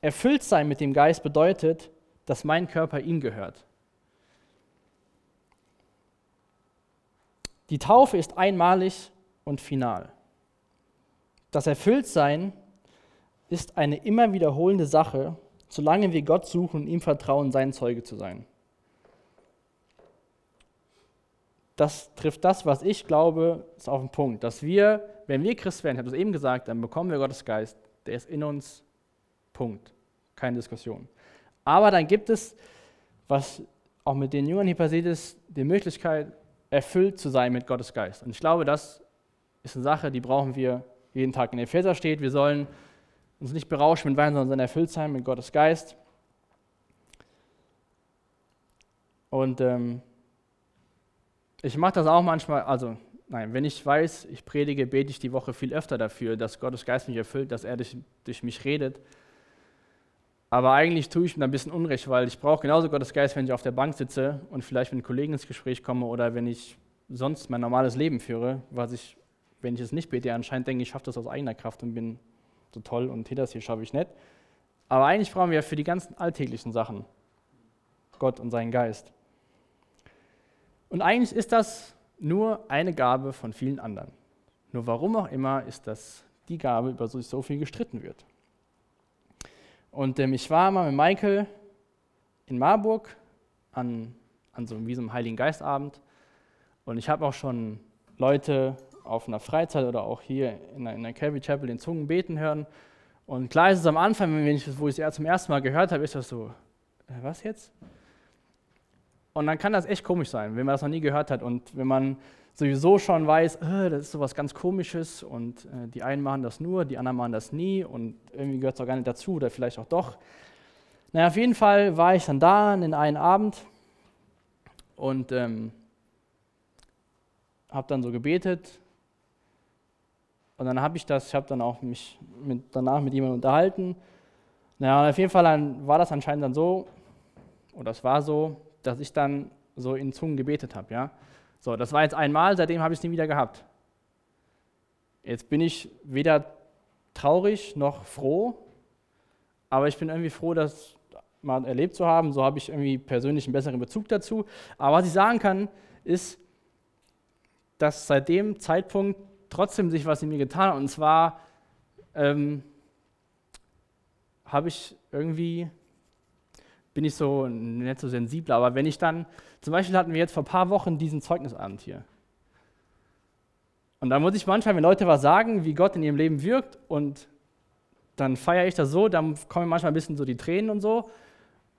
Speaker 2: Erfüllt sein mit dem Geist bedeutet, dass mein Körper ihm gehört. Die Taufe ist einmalig und final. Das Erfülltsein ist eine immer wiederholende Sache, solange wir Gott suchen und ihm vertrauen, sein Zeuge zu sein. das trifft das, was ich glaube, ist auf den Punkt. Dass wir, wenn wir Christ werden, ich habe das eben gesagt, dann bekommen wir Gottes Geist, der ist in uns, Punkt. Keine Diskussion. Aber dann gibt es, was auch mit den Jüngern hier passiert ist, die Möglichkeit, erfüllt zu sein mit Gottes Geist. Und ich glaube, das ist eine Sache, die brauchen wir jeden Tag. In Epheser steht, wir sollen uns nicht berauschen mit Wein, sondern erfüllt sein mit Gottes Geist. Und ähm, ich mache das auch manchmal, also nein, wenn ich weiß, ich predige, bete ich die Woche viel öfter dafür, dass Gottes Geist mich erfüllt, dass er durch, durch mich redet. Aber eigentlich tue ich mir ein bisschen Unrecht, weil ich brauche genauso Gottes Geist, wenn ich auf der Bank sitze und vielleicht mit Kollegen ins Gespräch komme oder wenn ich sonst mein normales Leben führe, was ich, wenn ich es nicht bete, anscheinend denke, ich schaffe das aus eigener Kraft und bin so toll und hier das hier schaffe ich nicht. Aber eigentlich brauchen wir für die ganzen alltäglichen Sachen Gott und seinen Geist. Und eigentlich ist das nur eine Gabe von vielen anderen. Nur warum auch immer ist das die Gabe, über die so viel gestritten wird. Und ähm, ich war mal mit Michael in Marburg an, an so, wie so einem Heiligen Geistabend. Und ich habe auch schon Leute auf einer Freizeit oder auch hier in der, in der Calvary Chapel den Zungen beten hören. Und klar ist es am Anfang, wenn ich, wo ich es zum ersten Mal gehört habe, ist das so, äh, was jetzt? Und dann kann das echt komisch sein, wenn man das noch nie gehört hat und wenn man sowieso schon weiß, äh, das ist sowas ganz Komisches und äh, die einen machen das nur, die anderen machen das nie und irgendwie gehört es auch gar nicht dazu oder vielleicht auch doch. Naja, auf jeden Fall war ich dann da in einen Abend und ähm, habe dann so gebetet und dann habe ich das, ich habe dann auch mich mit, danach mit jemandem unterhalten. Naja, auf jeden Fall war das anscheinend dann so, oder es war so, dass ich dann so in Zungen gebetet habe. Ja? So, das war jetzt einmal, seitdem habe ich es nie wieder gehabt. Jetzt bin ich weder traurig noch froh, aber ich bin irgendwie froh, das mal erlebt zu haben. So habe ich irgendwie persönlich einen besseren Bezug dazu. Aber was ich sagen kann, ist, dass seit dem Zeitpunkt trotzdem sich was in mir getan hat. Und zwar ähm, habe ich irgendwie bin ich so nicht so sensibel. Aber wenn ich dann, zum Beispiel hatten wir jetzt vor ein paar Wochen diesen Zeugnisabend hier. Und da muss ich manchmal, wenn Leute was sagen, wie Gott in ihrem Leben wirkt, und dann feiere ich das so, dann kommen manchmal ein bisschen so die Tränen und so.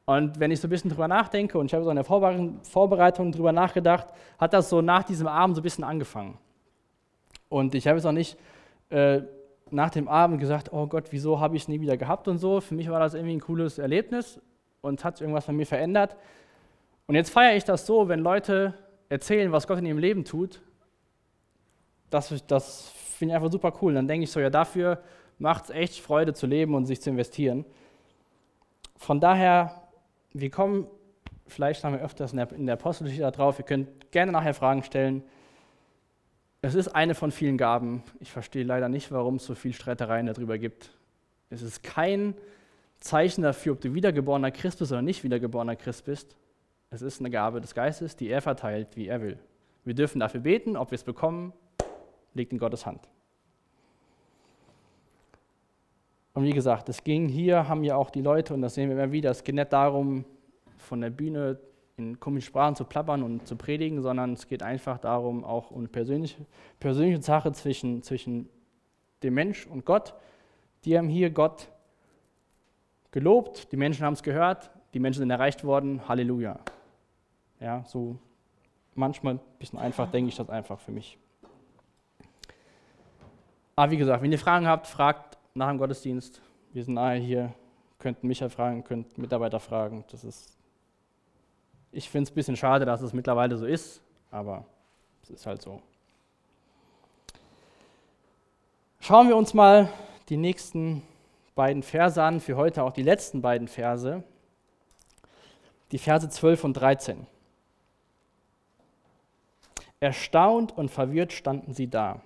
Speaker 2: Und wenn ich so ein bisschen drüber nachdenke, und ich habe so in der Vorbereitung drüber nachgedacht, hat das so nach diesem Abend so ein bisschen angefangen. Und ich habe es auch nicht äh, nach dem Abend gesagt, oh Gott, wieso habe ich es nie wieder gehabt und so. Für mich war das irgendwie ein cooles Erlebnis und hat irgendwas bei mir verändert. Und jetzt feiere ich das so, wenn Leute erzählen, was Gott in ihrem Leben tut. Das, das finde ich einfach super cool. Dann denke ich so, ja, dafür macht es echt Freude zu leben und sich zu investieren. Von daher, wir kommen vielleicht haben wir öfters in der, in der Apostelgeschichte drauf. Ihr könnt gerne nachher Fragen stellen. Es ist eine von vielen Gaben. Ich verstehe leider nicht, warum es so viel Streitereien darüber gibt. Es ist kein Zeichen dafür, ob du wiedergeborener Christ bist oder nicht wiedergeborener Christ bist. Es ist eine Gabe des Geistes, die er verteilt, wie er will. Wir dürfen dafür beten, ob wir es bekommen, liegt in Gottes Hand. Und wie gesagt, es ging hier, haben ja auch die Leute, und das sehen wir immer wieder, es geht nicht darum, von der Bühne in komischen Sprachen zu plappern und zu predigen, sondern es geht einfach darum, auch um eine persönliche, persönliche Sache zwischen, zwischen dem Mensch und Gott. Die haben hier Gott gelobt, die Menschen haben es gehört, die Menschen sind erreicht worden, Halleluja. Ja, so manchmal ein bisschen einfach, denke ich das einfach für mich. Aber wie gesagt, wenn ihr Fragen habt, fragt nach dem Gottesdienst. wir sind nahe hier, könnten Micha fragen, könnten Mitarbeiter fragen. Das ist, ich finde es ein bisschen schade, dass es mittlerweile so ist, aber es ist halt so. Schauen wir uns mal die nächsten beiden Verse an, für heute auch die letzten beiden Verse, die Verse 12 und 13. Erstaunt und verwirrt standen sie da.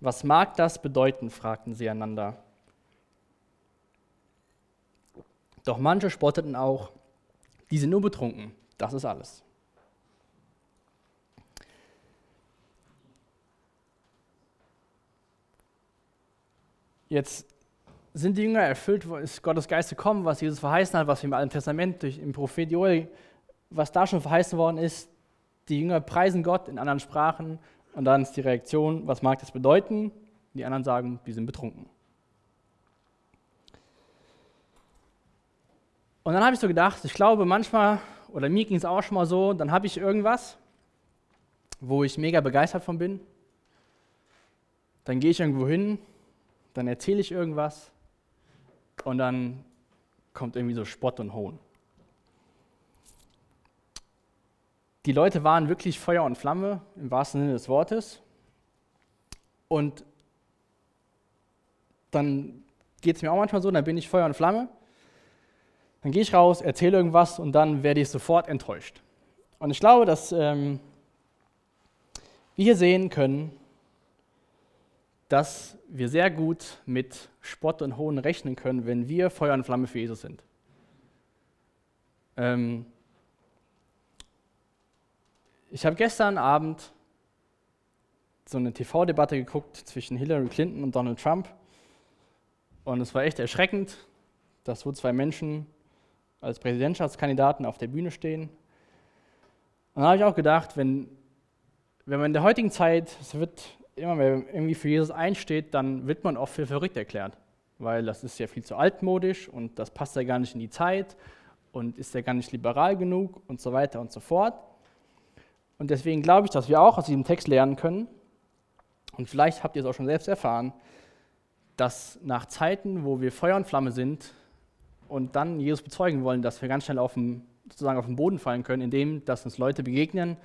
Speaker 2: Was mag das bedeuten? fragten sie einander. Doch manche spotteten auch, die sind nur betrunken, das ist alles. Jetzt sind die Jünger erfüllt, ist Gottes Geist gekommen, was Jesus verheißen hat, was wir im Alten Testament durch im Prophet Joel, was da schon verheißen worden ist. Die Jünger preisen Gott in anderen Sprachen und dann ist die Reaktion, was mag das bedeuten? Die anderen sagen, die sind betrunken. Und dann habe ich so gedacht, ich glaube manchmal, oder mir ging es auch schon mal so, dann habe ich irgendwas, wo ich mega begeistert von bin. Dann gehe ich irgendwo hin dann erzähle ich irgendwas und dann kommt irgendwie so Spott und Hohn. Die Leute waren wirklich Feuer und Flamme im wahrsten Sinne des Wortes. Und dann geht es mir auch manchmal so, dann bin ich Feuer und Flamme. Dann gehe ich raus, erzähle irgendwas und dann werde ich sofort enttäuscht. Und ich glaube, dass ähm, wir hier sehen können, dass wir sehr gut mit Spott und Hohn rechnen können, wenn wir Feuer und Flamme für Jesus sind. Ähm ich habe gestern Abend so eine TV-Debatte geguckt zwischen Hillary Clinton und Donald Trump. Und es war echt erschreckend, dass so zwei Menschen als Präsidentschaftskandidaten auf der Bühne stehen. Und da habe ich auch gedacht, wenn, wenn man in der heutigen Zeit, es wird immer mehr irgendwie für Jesus einsteht, dann wird man oft für verrückt erklärt, weil das ist ja viel zu altmodisch und das passt ja gar nicht in die Zeit und ist ja gar nicht liberal genug und so weiter und so fort. Und deswegen glaube ich, dass wir auch aus diesem Text lernen können, und vielleicht habt ihr es auch schon selbst erfahren, dass nach Zeiten, wo wir Feuer und Flamme sind und dann Jesus bezeugen wollen, dass wir ganz schnell auf den, sozusagen auf den Boden fallen können, indem dass uns Leute begegnen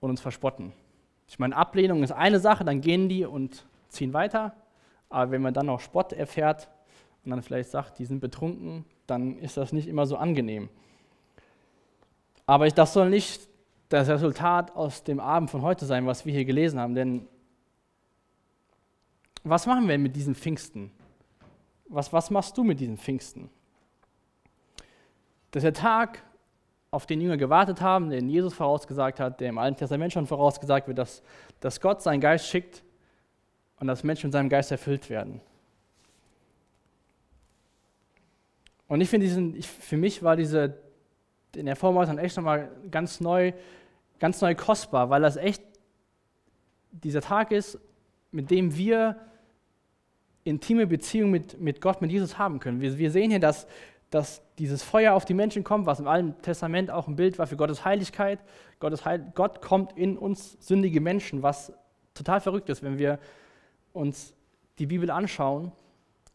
Speaker 2: und uns verspotten. Ich meine, Ablehnung ist eine Sache, dann gehen die und ziehen weiter. Aber wenn man dann noch Spott erfährt und dann vielleicht sagt, die sind betrunken, dann ist das nicht immer so angenehm. Aber das soll nicht das Resultat aus dem Abend von heute sein, was wir hier gelesen haben. Denn was machen wir mit diesem Pfingsten? Was, was machst du mit diesem Pfingsten? Das ist der Tag, auf den Jünger gewartet haben, den Jesus vorausgesagt hat, der im Alten Testament schon vorausgesagt wird, dass, dass Gott seinen Geist schickt und dass Menschen mit seinem Geist erfüllt werden. Und ich finde, für mich war diese, in der Form echt nochmal ganz neu, ganz neu kostbar, weil das echt dieser Tag ist, mit dem wir intime Beziehung mit, mit Gott, mit Jesus haben können. Wir, wir sehen hier, dass, dass dieses Feuer auf die Menschen kommt, was im Alten Testament auch ein Bild war für Gottes Heiligkeit. Gottes Heil Gott kommt in uns sündige Menschen, was total verrückt ist, wenn wir uns die Bibel anschauen.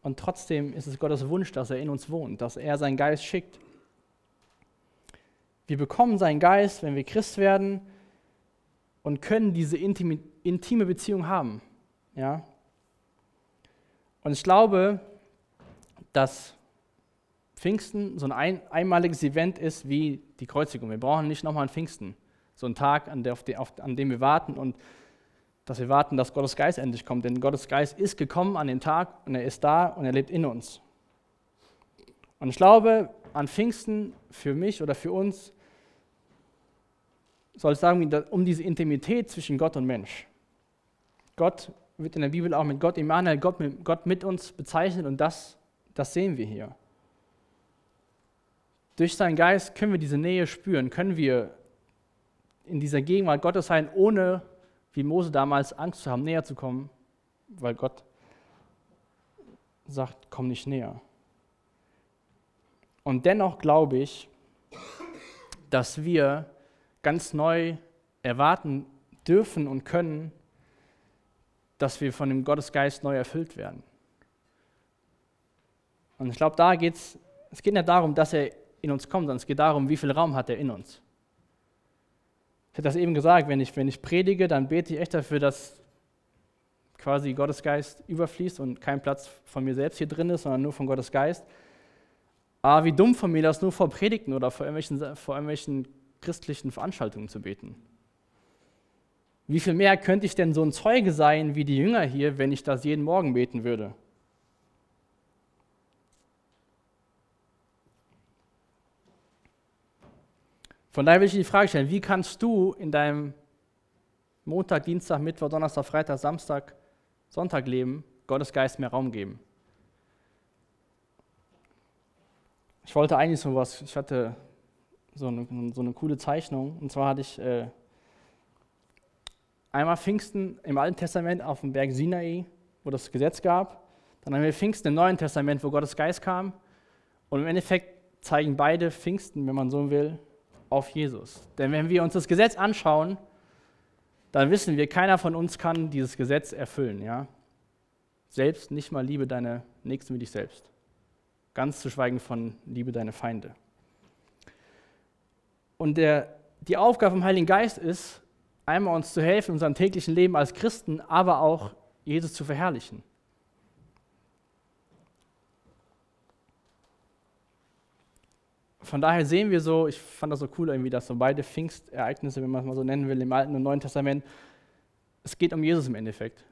Speaker 2: Und trotzdem ist es Gottes Wunsch, dass er in uns wohnt, dass er seinen Geist schickt. Wir bekommen seinen Geist, wenn wir Christ werden und können diese intime, intime Beziehung haben. Ja? Und ich glaube, dass Pfingsten so ein einmaliges Event ist wie die Kreuzigung. Wir brauchen nicht nochmal einen Pfingsten, so einen Tag, an, der, auf, an dem wir warten und dass wir warten, dass Gottes Geist endlich kommt. Denn Gottes Geist ist gekommen an dem Tag und er ist da und er lebt in uns. Und ich glaube, an Pfingsten für mich oder für uns soll es sagen, um diese Intimität zwischen Gott und Mensch. Gott wird in der Bibel auch mit Gott Immanuel, Gott mit, Gott mit uns bezeichnet und das, das sehen wir hier. Durch seinen Geist können wir diese Nähe spüren, können wir in dieser Gegenwart Gottes sein, ohne, wie Mose damals, Angst zu haben, näher zu kommen, weil Gott sagt, komm nicht näher. Und dennoch glaube ich, dass wir ganz neu erwarten dürfen und können, dass wir von dem Gottesgeist neu erfüllt werden. Und ich glaube, da geht's, es geht nicht darum, dass er in uns kommt, sondern es geht darum, wie viel Raum hat er in uns. Ich hatte das eben gesagt, wenn ich, wenn ich predige, dann bete ich echt dafür, dass quasi Gottes Geist überfließt und kein Platz von mir selbst hier drin ist, sondern nur von Gottes Geist. Aber wie dumm von mir, das nur vor Predigten oder vor irgendwelchen, vor irgendwelchen christlichen Veranstaltungen zu beten. Wie viel mehr könnte ich denn so ein Zeuge sein wie die Jünger hier, wenn ich das jeden Morgen beten würde? Von daher will ich die Frage stellen, wie kannst du in deinem Montag, Dienstag, Mittwoch, Donnerstag, Freitag, Samstag, Sonntag leben, Gottes Geist mehr Raum geben? Ich wollte eigentlich so was, ich hatte so eine, so eine coole Zeichnung, und zwar hatte ich äh, einmal Pfingsten im Alten Testament auf dem Berg Sinai, wo das Gesetz gab, dann haben wir Pfingsten im Neuen Testament, wo Gottes Geist kam, und im Endeffekt zeigen beide Pfingsten, wenn man so will, auf Jesus. Denn wenn wir uns das Gesetz anschauen, dann wissen wir, keiner von uns kann dieses Gesetz erfüllen. Ja? Selbst nicht mal liebe deine Nächsten wie dich selbst. Ganz zu schweigen von liebe deine Feinde. Und der, die Aufgabe vom Heiligen Geist ist, einmal uns zu helfen in unserem täglichen Leben als Christen, aber auch Jesus zu verherrlichen. Von daher sehen wir so, ich fand das so cool irgendwie, dass so beide Pfingstereignisse, wenn man es mal so nennen will, im Alten und Neuen Testament, es geht um Jesus im Endeffekt.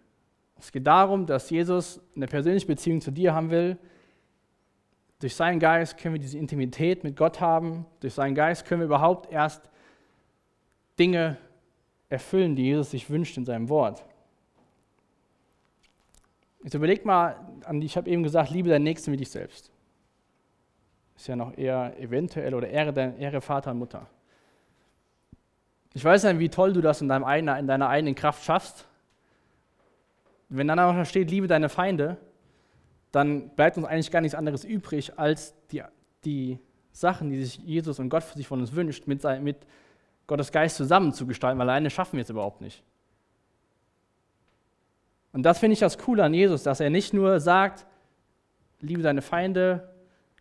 Speaker 2: Es geht darum, dass Jesus eine persönliche Beziehung zu dir haben will. Durch seinen Geist können wir diese Intimität mit Gott haben. Durch seinen Geist können wir überhaupt erst Dinge erfüllen, die Jesus sich wünscht in seinem Wort. Jetzt überleg mal, ich habe eben gesagt, liebe deinen Nächsten wie dich selbst ist ja noch eher eventuell oder Ehre, Ehre Vater und Mutter. Ich weiß nicht, wie toll du das in, deinem eigenen, in deiner eigenen Kraft schaffst. Wenn dann auch noch steht, liebe deine Feinde, dann bleibt uns eigentlich gar nichts anderes übrig, als die, die Sachen, die sich Jesus und Gott für sich von uns wünscht, mit, mit Gottes Geist zusammenzugestalten, weil alleine schaffen wir es überhaupt nicht. Und das finde ich das Coole an Jesus, dass er nicht nur sagt, liebe deine Feinde,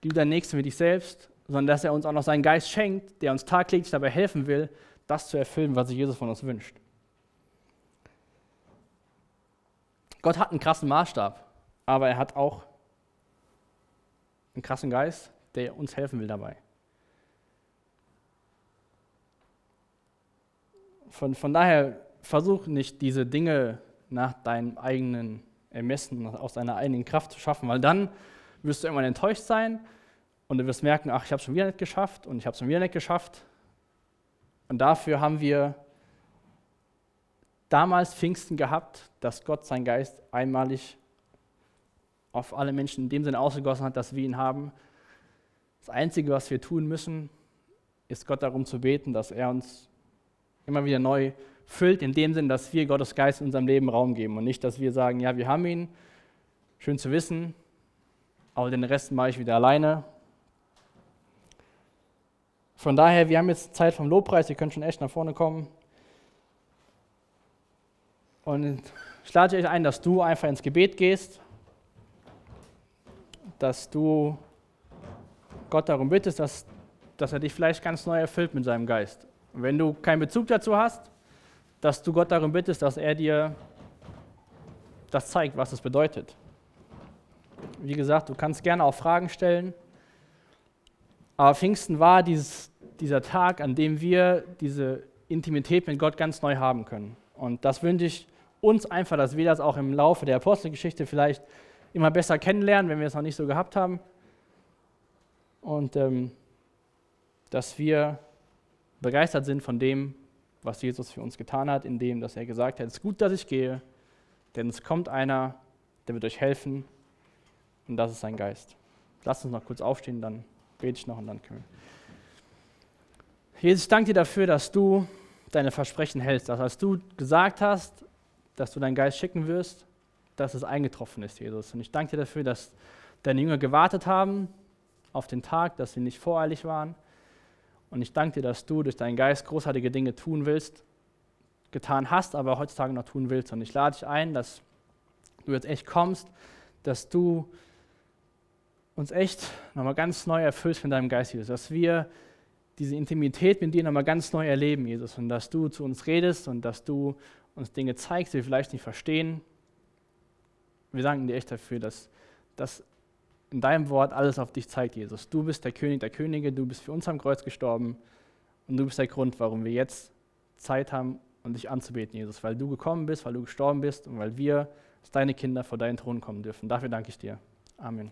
Speaker 2: liebe deinen Nächsten wie dich selbst, sondern dass er uns auch noch seinen Geist schenkt, der uns tagtäglich dabei helfen will, das zu erfüllen, was sich Jesus von uns wünscht. Gott hat einen krassen Maßstab, aber er hat auch einen krassen Geist, der uns helfen will dabei. Von, von daher versuch nicht diese Dinge nach deinem eigenen Ermessen, aus deiner eigenen Kraft zu schaffen, weil dann wirst du irgendwann enttäuscht sein und du wirst merken, ach, ich habe es schon wieder nicht geschafft und ich habe es schon wieder nicht geschafft. Und dafür haben wir damals Pfingsten gehabt, dass Gott seinen Geist einmalig auf alle Menschen in dem Sinne ausgegossen hat, dass wir ihn haben. Das Einzige, was wir tun müssen, ist Gott darum zu beten, dass er uns immer wieder neu füllt, in dem Sinne, dass wir Gottes Geist in unserem Leben Raum geben und nicht, dass wir sagen, ja, wir haben ihn, schön zu wissen, aber den Rest mache ich wieder alleine. Von daher, wir haben jetzt Zeit vom Lobpreis, ihr könnt schon echt nach vorne kommen. Und ich lade euch ein, dass du einfach ins Gebet gehst, dass du Gott darum bittest, dass, dass er dich vielleicht ganz neu erfüllt mit seinem Geist. Und wenn du keinen Bezug dazu hast, dass du Gott darum bittest, dass er dir das zeigt, was es bedeutet. Wie gesagt, du kannst gerne auch Fragen stellen. Aber Pfingsten war dieses, dieser Tag, an dem wir diese Intimität mit Gott ganz neu haben können. Und das wünsche ich uns einfach, dass wir das auch im Laufe der Apostelgeschichte vielleicht immer besser kennenlernen, wenn wir es noch nicht so gehabt haben. Und ähm, dass wir begeistert sind von dem, was Jesus für uns getan hat, indem dass er gesagt hat, es ist gut, dass ich gehe, denn es kommt einer, der wird euch helfen und das ist sein Geist. Lass uns noch kurz aufstehen, dann bete ich noch und dann können wir. Jesus, ich danke dir dafür, dass du deine Versprechen hältst, dass als du gesagt hast, dass du deinen Geist schicken wirst, dass es eingetroffen ist, Jesus. Und ich danke dir dafür, dass deine Jünger gewartet haben auf den Tag, dass sie nicht voreilig waren. Und ich danke dir, dass du durch deinen Geist großartige Dinge tun willst, getan hast, aber heutzutage noch tun willst. Und ich lade dich ein, dass du jetzt echt kommst, dass du uns echt nochmal ganz neu erfüllst von deinem Geist, Jesus. Dass wir diese Intimität mit dir nochmal ganz neu erleben, Jesus. Und dass du zu uns redest und dass du uns Dinge zeigst, die wir vielleicht nicht verstehen. Wir danken dir echt dafür, dass das in deinem Wort alles auf dich zeigt, Jesus. Du bist der König der Könige, du bist für uns am Kreuz gestorben und du bist der Grund, warum wir jetzt Zeit haben, um dich anzubeten, Jesus. Weil du gekommen bist, weil du gestorben bist und weil wir als deine Kinder vor deinen Thron kommen dürfen. Dafür danke ich dir. Amen.